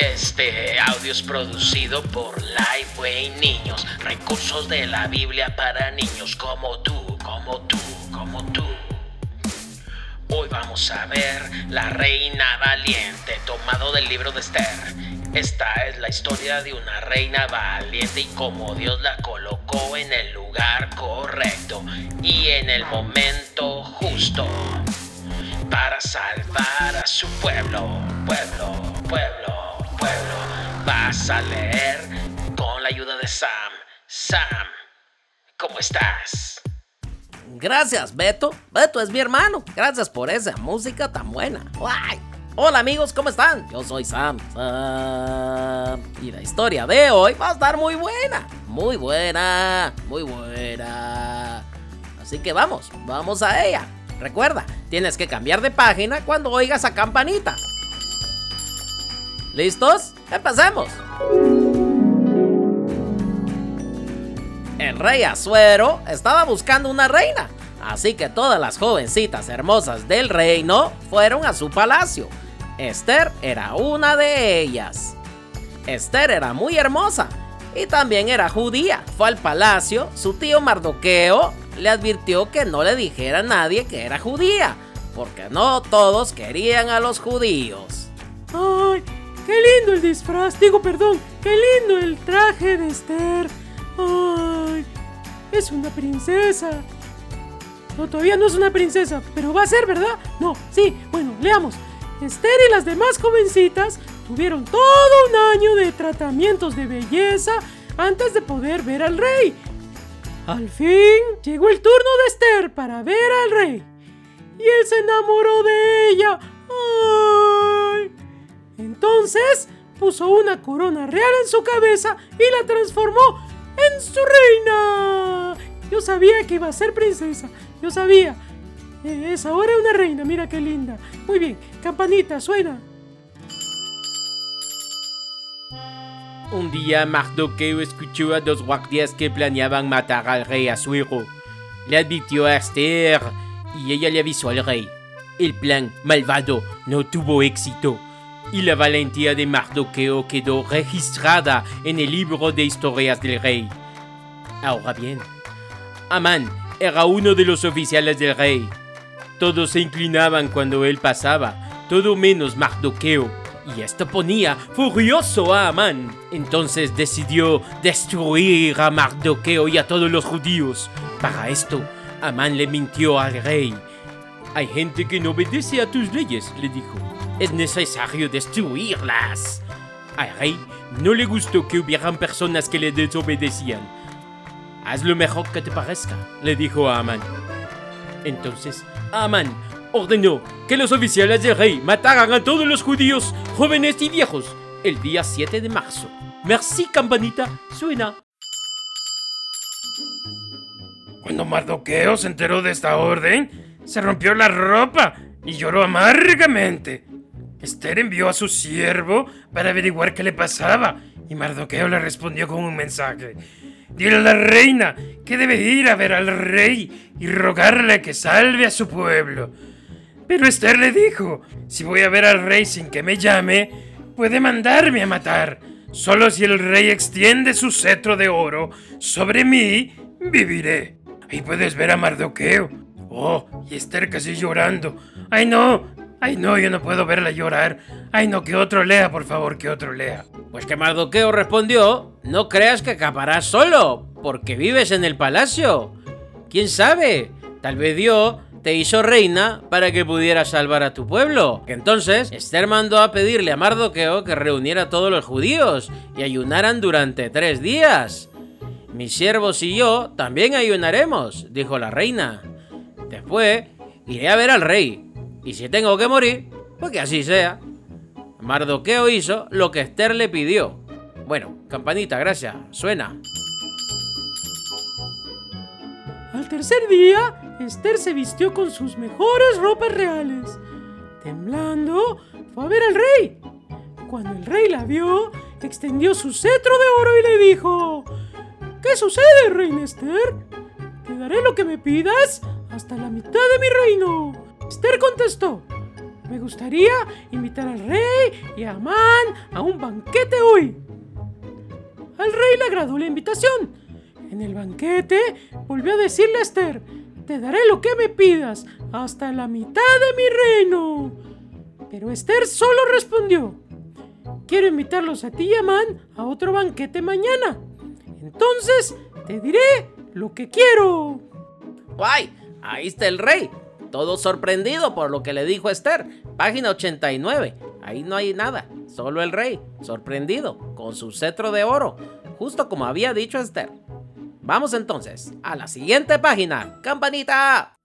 Este audio es producido por Lifeway Niños, recursos de la Biblia para niños como tú, como tú, como tú. Hoy vamos a ver La Reina Valiente, tomado del libro de Esther. Esta es la historia de una reina valiente y como Dios la colocó en el lugar correcto y en el momento justo para salvar a su pueblo, pueblo, pueblo pueblo. Vas a leer con la ayuda de Sam. Sam, ¿cómo estás? Gracias, Beto. Beto es mi hermano. Gracias por esa música tan buena. Hola amigos, ¿cómo están? Yo soy Sam. Sam. Y la historia de hoy va a estar muy buena. Muy buena. Muy buena. Así que vamos, vamos a ella. Recuerda, tienes que cambiar de página cuando oigas a campanita. ¿Listos? ¡Empecemos! El rey Azuero estaba buscando una reina, así que todas las jovencitas hermosas del reino fueron a su palacio. Esther era una de ellas. Esther era muy hermosa y también era judía. Fue al palacio, su tío Mardoqueo le advirtió que no le dijera a nadie que era judía, porque no todos querían a los judíos. ¡Ay! ¡Qué lindo el disfraz! Digo, perdón, qué lindo el traje de Esther. ¡Ay! Es una princesa. No, todavía no es una princesa, pero va a ser, ¿verdad? No, sí, bueno, leamos. Esther y las demás jovencitas tuvieron todo un año de tratamientos de belleza antes de poder ver al rey. Al fin llegó el turno de Esther para ver al rey. Y él se enamoró de ella. ¡Ay! Entonces puso una corona real en su cabeza y la transformó en su reina. Yo sabía que iba a ser princesa. Yo sabía. Es ahora una reina. Mira qué linda. Muy bien. Campanita, suena. Un día Mardoqueo escuchó a dos guardias que planeaban matar al rey Asuero. Le advirtió a Esther y ella le avisó al rey. El plan malvado no tuvo éxito y la valentía de Mardoqueo quedó registrada en el libro de historias del rey. Ahora bien, Amán era uno de los oficiales del rey. Todos se inclinaban cuando él pasaba, todo menos Mardoqueo, y esto ponía furioso a Amán. Entonces decidió destruir a Mardoqueo y a todos los judíos. Para esto, Amán le mintió al rey. Hay gente que no obedece a tus leyes, le dijo es necesario destruirlas. Al rey no le gustó que hubieran personas que le desobedecían. Haz lo mejor que te parezca, le dijo a Amán. Entonces, Amán ordenó que los oficiales del rey mataran a todos los judíos, jóvenes y viejos, el día 7 de marzo. Merci, campanita, suena. Cuando Mardoqueo se enteró de esta orden, se rompió la ropa y lloró amargamente. Esther envió a su siervo para averiguar qué le pasaba y Mardoqueo le respondió con un mensaje. Dile a la reina que debe ir a ver al rey y rogarle que salve a su pueblo. Pero Esther le dijo, si voy a ver al rey sin que me llame, puede mandarme a matar. Solo si el rey extiende su cetro de oro sobre mí, viviré. Ahí puedes ver a Mardoqueo. Oh, y Esther casi llorando. Ay no, Ay, no, yo no puedo verla llorar. Ay, no, que otro lea, por favor, que otro lea. Pues que Mardoqueo respondió, no creas que acaparás solo, porque vives en el palacio. ¿Quién sabe? Tal vez Dios te hizo reina para que pudieras salvar a tu pueblo. entonces Esther mandó a pedirle a Mardoqueo que reuniera a todos los judíos y ayunaran durante tres días. Mis siervos y yo también ayunaremos, dijo la reina. Después iré a ver al rey y si tengo que morir, pues que así sea. Mardoqueo hizo lo que Esther le pidió. Bueno, campanita, gracias. Suena. Al tercer día, Esther se vistió con sus mejores ropas reales. Temblando, fue a ver al rey. Cuando el rey la vio, extendió su cetro de oro y le dijo, ¿Qué sucede, reina Esther? Te daré lo que me pidas hasta la mitad de mi reino. Esther contestó, Me gustaría invitar al rey y a Amán a un banquete hoy. Al rey le agradó la invitación. En el banquete volvió a decirle a Esther, te daré lo que me pidas, hasta la mitad de mi reino. Pero Esther solo respondió, quiero invitarlos a ti y a Amán a otro banquete mañana. Entonces te diré lo que quiero. ¡Guay! Ahí está el rey. Todo sorprendido por lo que le dijo Esther. Página 89. Ahí no hay nada. Solo el rey, sorprendido, con su cetro de oro. Justo como había dicho Esther. Vamos entonces a la siguiente página. ¡Campanita!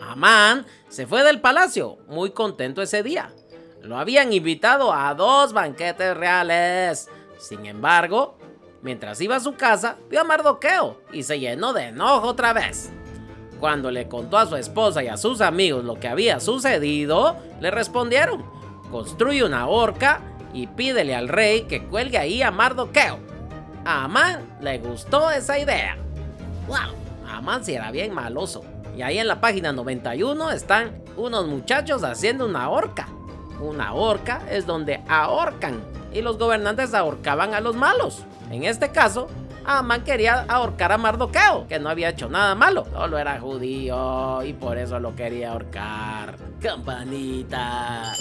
Amán se fue del palacio, muy contento ese día. Lo habían invitado a dos banquetes reales. Sin embargo, mientras iba a su casa, vio a Mardoqueo y se llenó de enojo otra vez. Cuando le contó a su esposa y a sus amigos lo que había sucedido, le respondieron, construye una horca y pídele al rey que cuelgue ahí a Mardoqueo. A Amán le gustó esa idea. ¡Wow! Amán sí era bien maloso. Y ahí en la página 91 están unos muchachos haciendo una horca. Una horca es donde ahorcan y los gobernantes ahorcaban a los malos. En este caso, Amán quería ahorcar a Mardoqueo, que no había hecho nada malo, solo era judío y por eso lo quería ahorcar. Campanita.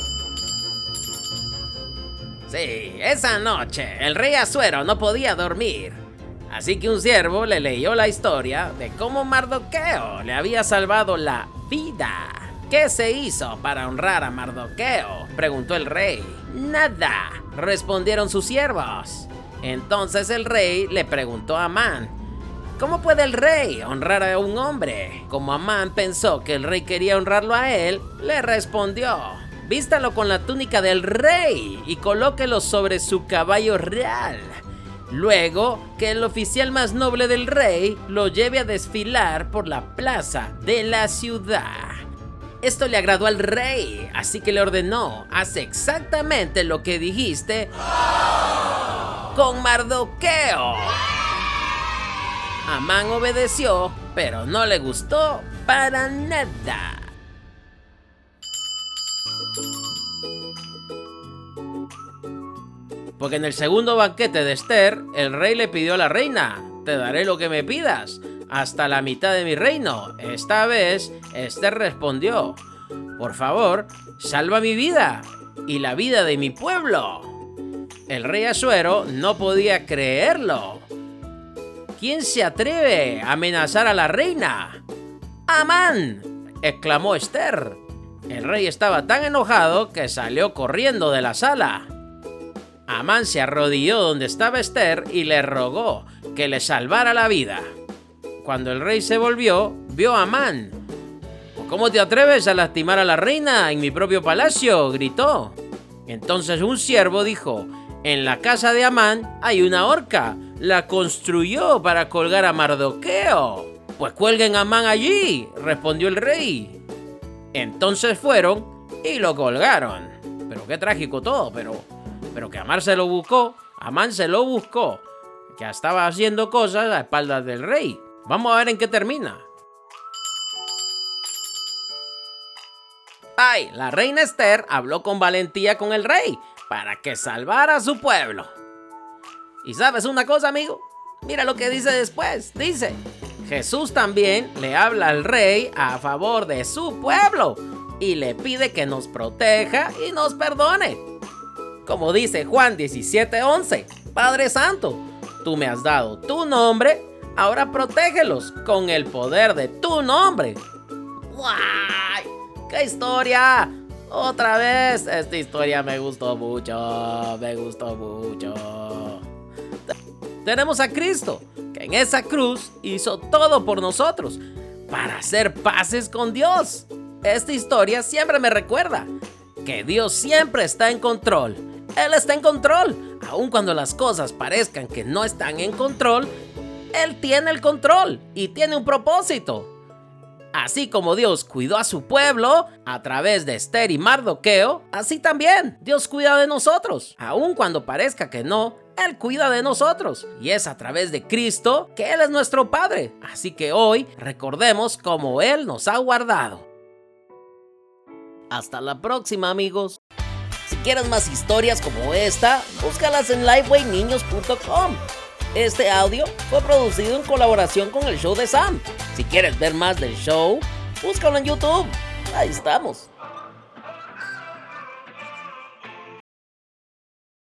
Sí, esa noche el rey Azuero no podía dormir. Así que un siervo le leyó la historia de cómo Mardoqueo le había salvado la vida. ¿Qué se hizo para honrar a Mardoqueo? preguntó el rey. Nada, respondieron sus siervos. Entonces el rey le preguntó a Amán, ¿cómo puede el rey honrar a un hombre? Como Amán pensó que el rey quería honrarlo a él, le respondió, vístalo con la túnica del rey y colóquelo sobre su caballo real. Luego, que el oficial más noble del rey lo lleve a desfilar por la plaza de la ciudad. Esto le agradó al rey, así que le ordenó, hace exactamente lo que dijiste con Mardoqueo. Amán obedeció, pero no le gustó para nada. Porque en el segundo banquete de Esther, el rey le pidió a la reina, te daré lo que me pidas, hasta la mitad de mi reino. Esta vez, Esther respondió, por favor, salva mi vida y la vida de mi pueblo. El rey Asuero no podía creerlo. ¿Quién se atreve a amenazar a la reina? ¡Amán! exclamó Esther. El rey estaba tan enojado que salió corriendo de la sala. Amán se arrodilló donde estaba Esther y le rogó que le salvara la vida. Cuando el rey se volvió, vio a Amán. ¿Cómo te atreves a lastimar a la reina en mi propio palacio? gritó. Entonces un siervo dijo, en la casa de Amán hay una horca. La construyó para colgar a Mardoqueo. Pues cuelguen a Amán allí, respondió el rey. Entonces fueron y lo colgaron. Pero qué trágico todo, pero pero que Amán se lo buscó, Amán se lo buscó, que estaba haciendo cosas a espaldas del rey. Vamos a ver en qué termina. Ay, la reina Esther habló con valentía con el rey para que salvara a su pueblo. ¿Y sabes una cosa, amigo? Mira lo que dice después. Dice, Jesús también le habla al rey a favor de su pueblo y le pide que nos proteja y nos perdone. Como dice Juan 17:11, Padre Santo, tú me has dado tu nombre, ahora protégelos con el poder de tu nombre. ¡Guay! ¡Qué historia! Otra vez, esta historia me gustó mucho, me gustó mucho. Tenemos a Cristo, que en esa cruz hizo todo por nosotros, para hacer paces con Dios. Esta historia siempre me recuerda que Dios siempre está en control él está en control. Aun cuando las cosas parezcan que no están en control, Él tiene el control y tiene un propósito. Así como Dios cuidó a su pueblo a través de Esther y Mardoqueo, así también Dios cuida de nosotros. Aun cuando parezca que no, Él cuida de nosotros. Y es a través de Cristo que Él es nuestro Padre. Así que hoy recordemos cómo Él nos ha guardado. Hasta la próxima amigos. Si quieres más historias como esta, búscalas en livewayniños.com. Este audio fue producido en colaboración con el show de Sam. Si quieres ver más del show, búscalo en YouTube. Ahí estamos.